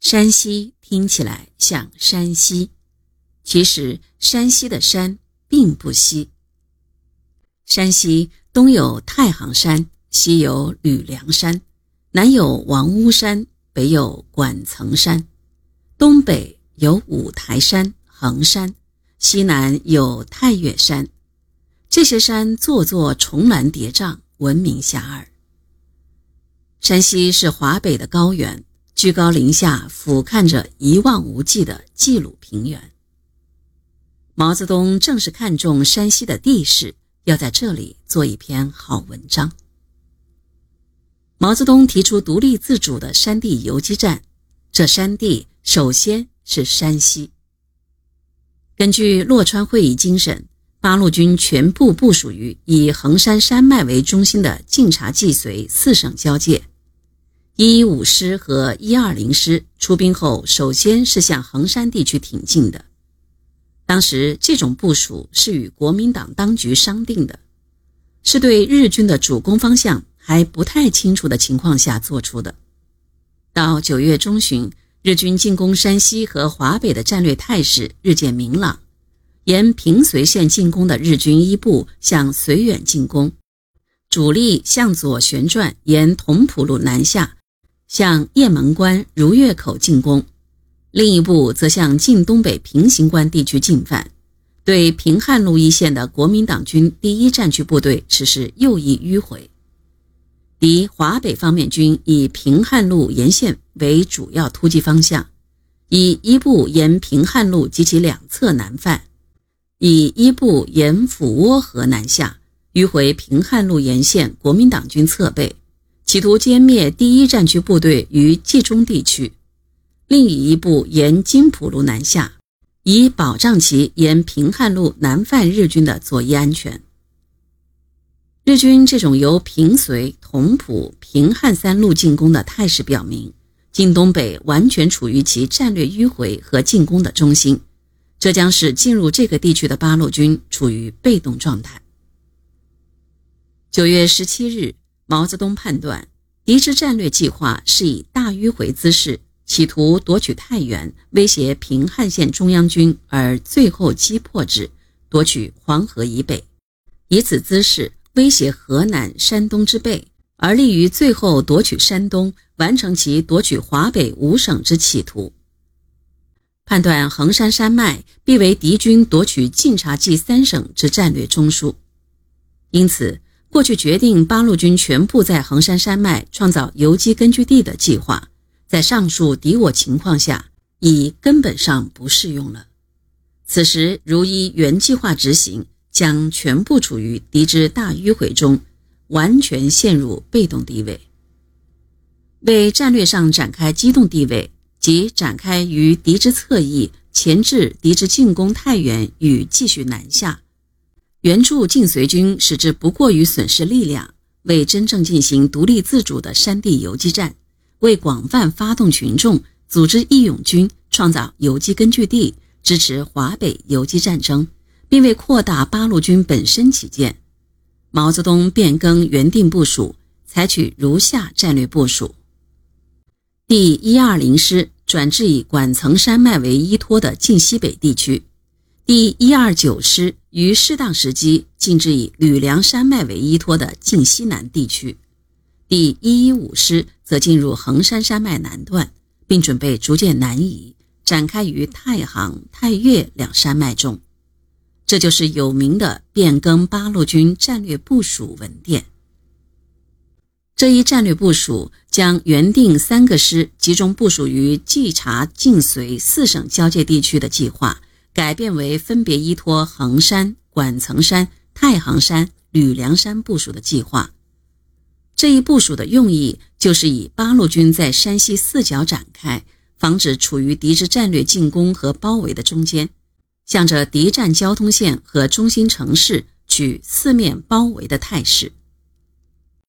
山西听起来像山西，其实山西的山并不西。山西东有太行山，西有吕梁山，南有王屋山，北有管层山，东北有五台山、衡山，西南有太岳山。这些山座座重峦叠嶂，闻名遐迩。山西是华北的高原，居高临下俯瞰着一望无际的冀鲁平原。毛泽东正是看中山西的地势，要在这里做一篇好文章。毛泽东提出独立自主的山地游击战，这山地首先是山西。根据洛川会议精神，八路军全部部署于以衡山山脉为中心的晋察冀绥四省交界。一一五师和一二零师出兵后，首先是向衡山地区挺进的。当时这种部署是与国民党当局商定的，是对日军的主攻方向还不太清楚的情况下做出的。到九月中旬，日军进攻山西和华北的战略态势日渐明朗，沿平绥线进攻的日军一部向绥远进攻，主力向左旋转，沿同蒲路南下。向雁门关、如月口进攻，另一部则向晋东北平型关地区进犯，对平汉路一线的国民党军第一战区部队实施右翼迂回。敌华北方面军以平汉路沿线为主要突击方向，以一部沿平汉路及其两侧南犯，以一部沿抚窝河南下，迂回平汉路沿线国民党军侧背。企图歼灭第一战区部队于冀中地区，另以一部沿津浦路南下，以保障其沿平汉路南犯日军的左翼安全。日军这种由平绥、同蒲、平汉三路进攻的态势，表明晋东北完全处于其战略迂回和进攻的中心，这将使进入这个地区的八路军处于被动状态。九月十七日。毛泽东判断，敌之战略计划是以大迂回姿势，企图夺取太原，威胁平汉线中央军，而最后击破之，夺取黄河以北；以此姿势威胁河南、山东之背，而利于最后夺取山东，完成其夺取华北五省之企图。判断衡山山脉必为敌军夺取晋察冀三省之战略中枢，因此。过去决定八路军全部在衡山山脉创造游击根据地的计划，在上述敌我情况下已根本上不适用了。此时如依原计划执行，将全部处于敌之大迂回中，完全陷入被动地位。为战略上展开机动地位，即展开于敌之侧翼，前置敌之进攻太原与继续南下。援助晋绥军，使之不过于损失力量，为真正进行独立自主的山地游击战，为广泛发动群众、组织义勇军、创造游击根据地、支持华北游击战争，并为扩大八路军本身起见，毛泽东变更原定部署，采取如下战略部署：第一二零师转至以管层山脉为依托的晋西北地区。第一二九师于适当时机进至以吕梁山脉为依托的晋西南地区，第一一五师则进入衡山山脉南段，并准备逐渐南移，展开于太行、太岳两山脉中。这就是有名的变更八路军战略部署文电。这一战略部署将原定三个师集中部署于冀察、晋绥四省交界地区的计划。改变为分别依托衡山、管层山、太行山、吕梁山部署的计划。这一部署的用意就是以八路军在山西四角展开，防止处于敌之战略进攻和包围的中间，向着敌占交通线和中心城市取四面包围的态势。